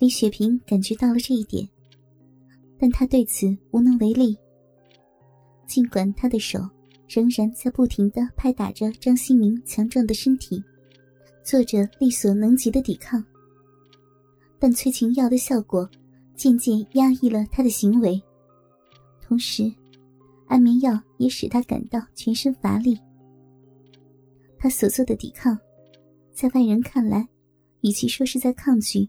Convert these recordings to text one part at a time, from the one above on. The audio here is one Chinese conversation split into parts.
李雪萍感觉到了这一点，但她对此无能为力。尽管她的手仍然在不停的拍打着张新明强壮的身体，做着力所能及的抵抗，但催情药的效果渐渐压抑了他的行为，同时，安眠药也使他感到全身乏力。他所做的抵抗，在外人看来，与其说是在抗拒。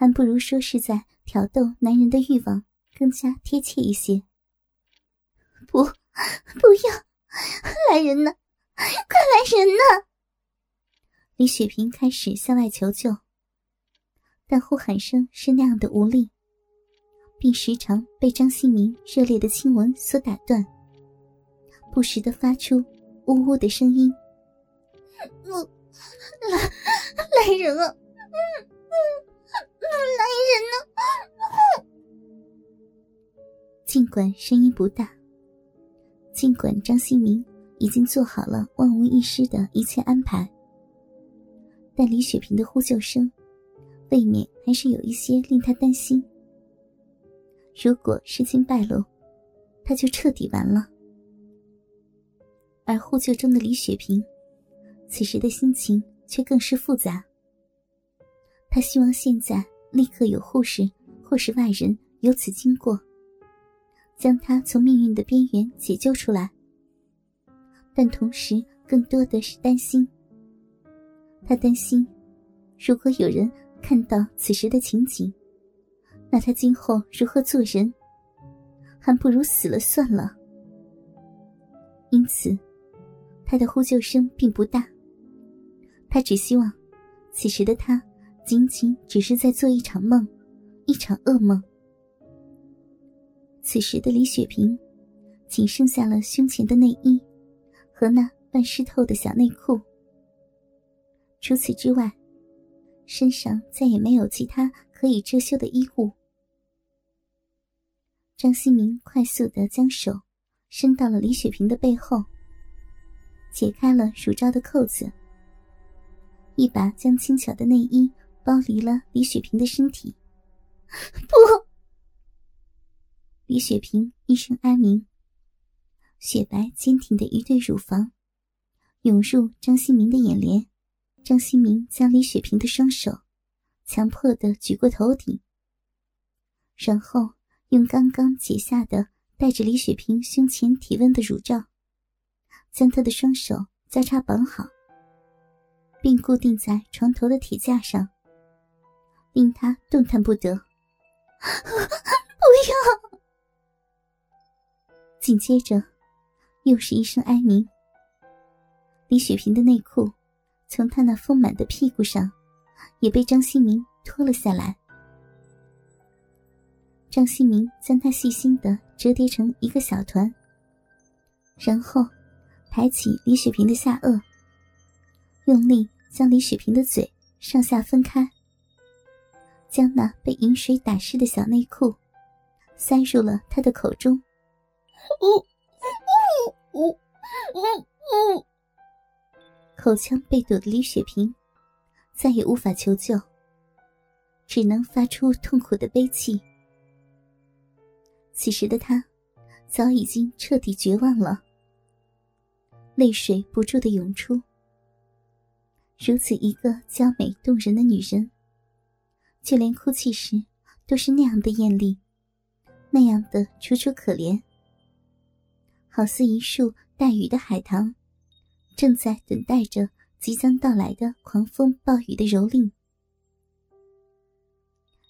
还不如说是在挑逗男人的欲望更加贴切一些。不，不要，来人呐，快来人呐！李雪萍开始向外求救，但呼喊声是那样的无力，并时常被张新明热烈的亲吻所打断，不时的发出呜呜的声音。我，来，来人啊！嗯嗯。来人呢！尽管声音不大，尽管张新明已经做好了万无一失的一切安排，但李雪萍的呼救声，未免还是有一些令他担心。如果事情败露，他就彻底完了。而呼救中的李雪萍，此时的心情却更是复杂。他希望现在。立刻有护士或是外人由此经过，将他从命运的边缘解救出来。但同时更多的是担心。他担心，如果有人看到此时的情景，那他今后如何做人？还不如死了算了。因此，他的呼救声并不大。他只希望，此时的他。仅仅只是在做一场梦，一场噩梦。此时的李雪萍，仅剩下了胸前的内衣和那半湿透的小内裤。除此之外，身上再也没有其他可以遮羞的衣物。张新明快速的将手伸到了李雪萍的背后，解开了乳罩的扣子，一把将轻巧的内衣。包离了李雪萍的身体，不！李雪萍一声哀鸣，雪白坚挺的一对乳房涌入张新明的眼帘。张新明将李雪萍的双手强迫的举过头顶，然后用刚刚解下的带着李雪萍胸前体温的乳罩，将她的双手交叉绑好，并固定在床头的铁架上。令他动弹不得。不要！紧接着，又是一声哀鸣。李雪萍的内裤从她那丰满的屁股上，也被张新明脱了下来。张新明将它细心的折叠成一个小团，然后抬起李雪萍的下颚，用力将李雪萍的嘴上下分开。将那被饮水打湿的小内裤塞入了他的口中。呜呜呜呜呜！口腔被堵的李雪萍再也无法求救，只能发出痛苦的悲泣。此时的他早已经彻底绝望了，泪水不住的涌出。如此一个娇美动人的女人。就连哭泣时，都是那样的艳丽，那样的楚楚可怜，好似一束带雨的海棠，正在等待着即将到来的狂风暴雨的蹂躏。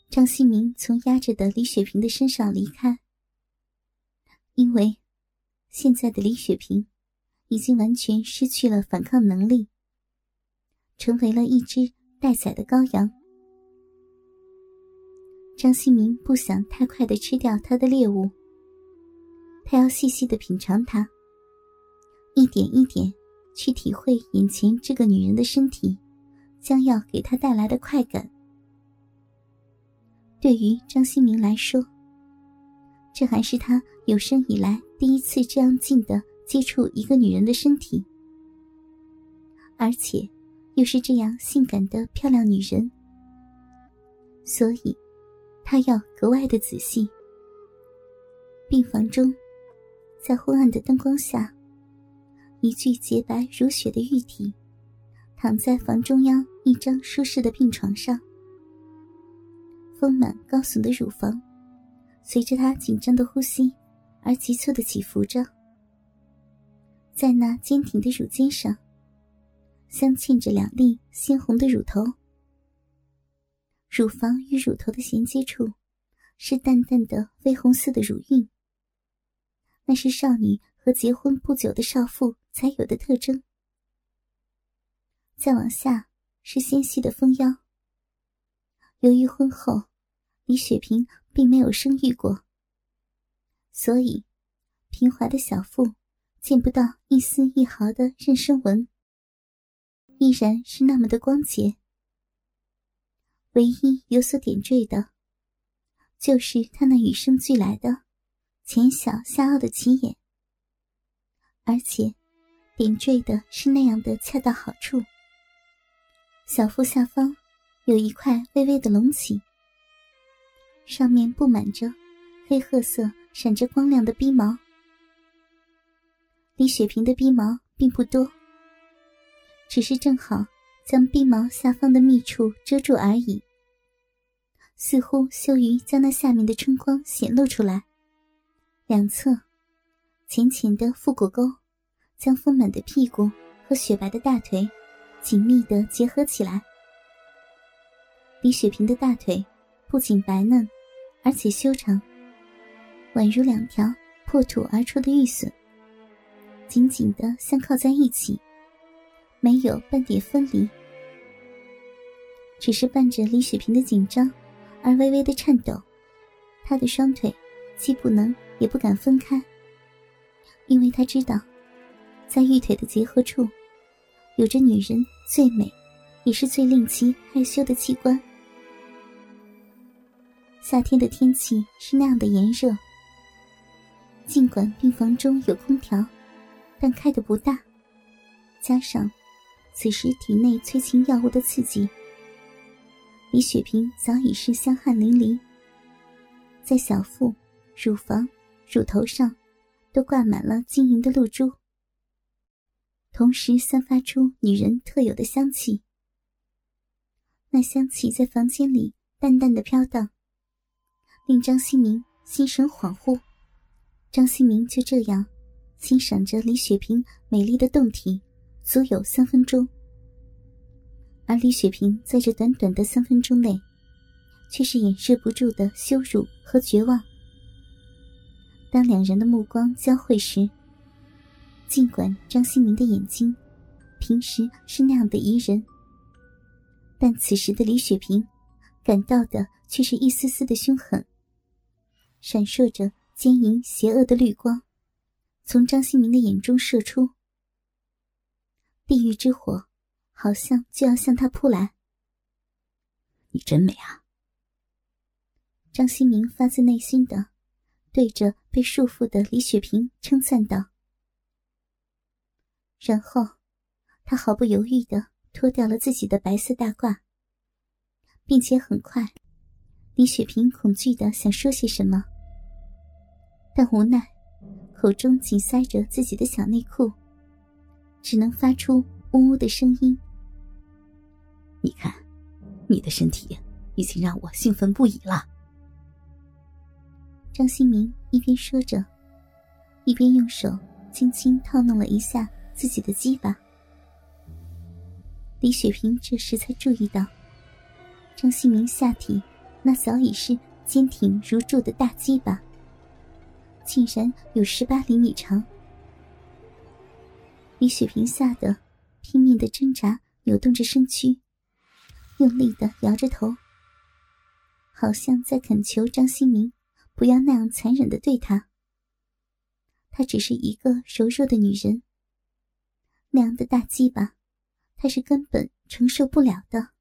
张新明从压着的李雪萍的身上离开，因为现在的李雪萍已经完全失去了反抗能力，成为了一只待宰的羔羊。张新明不想太快的吃掉他的猎物，他要细细的品尝它，一点一点去体会眼前这个女人的身体将要给他带来的快感。对于张新明来说，这还是他有生以来第一次这样近的接触一个女人的身体，而且又是这样性感的漂亮女人。所以他要格外的仔细。病房中，在昏暗的灯光下，一具洁白如雪的玉体躺在房中央一张舒适的病床上，丰满高耸的乳房随着他紧张的呼吸而急促的起伏着，在那坚挺的乳尖上，镶嵌着两粒鲜红的乳头。乳房与乳头的衔接处，是淡淡的绯红色的乳晕。那是少女和结婚不久的少妇才有的特征。再往下是纤细的丰腰。由于婚后，李雪萍并没有生育过，所以平滑的小腹见不到一丝一毫的妊娠纹，依然是那么的光洁。唯一有所点缀的，就是他那与生俱来的浅小下凹的起眼，而且点缀的是那样的恰到好处。小腹下方有一块微微的隆起，上面布满着黑褐色、闪着光亮的逼毛。李雪萍的逼毛并不多，只是正好。将鬓毛下方的密处遮住而已，似乎羞于将那下面的春光显露出来。两侧，浅浅的腹股沟，将丰满的屁股和雪白的大腿紧密的结合起来。李雪萍的大腿不仅白嫩，而且修长，宛如两条破土而出的玉笋，紧紧的相靠在一起，没有半点分离。只是伴着李雪萍的紧张，而微微的颤抖。她的双腿既不能也不敢分开，因为她知道，在玉腿的结合处，有着女人最美，也是最令其害羞的器官。夏天的天气是那样的炎热，尽管病房中有空调，但开的不大，加上此时体内催情药物的刺激。李雪萍早已是香汗淋漓，在小腹、乳房、乳头上，都挂满了晶莹的露珠，同时散发出女人特有的香气。那香气在房间里淡淡的飘荡，令张新明心神恍惚。张新明就这样欣赏着李雪萍美丽的胴体，足有三分钟。而李雪萍在这短短的三分钟内，却是掩饰不住的羞辱和绝望。当两人的目光交汇时，尽管张新明的眼睛平时是那样的宜人，但此时的李雪萍感到的却是一丝丝的凶狠，闪烁着奸淫邪恶的绿光，从张新明的眼中射出，地狱之火。好像就要向他扑来。你真美啊！张新明发自内心的对着被束缚的李雪萍称赞道。然后，他毫不犹豫的脱掉了自己的白色大褂，并且很快，李雪萍恐惧的想说些什么，但无奈口中紧塞着自己的小内裤，只能发出呜呜的声音。你看，你的身体已经让我兴奋不已了。张新明一边说着，一边用手轻轻套弄了一下自己的鸡巴。李雪萍这时才注意到，张新明下体那早已是坚挺如柱的大鸡巴，竟然有十八厘米长。李雪萍吓得拼命的挣扎，扭动着身躯。用力的摇着头，好像在恳求张新明不要那样残忍的对他。她只是一个柔弱的女人，那样的大鸡巴，她是根本承受不了的。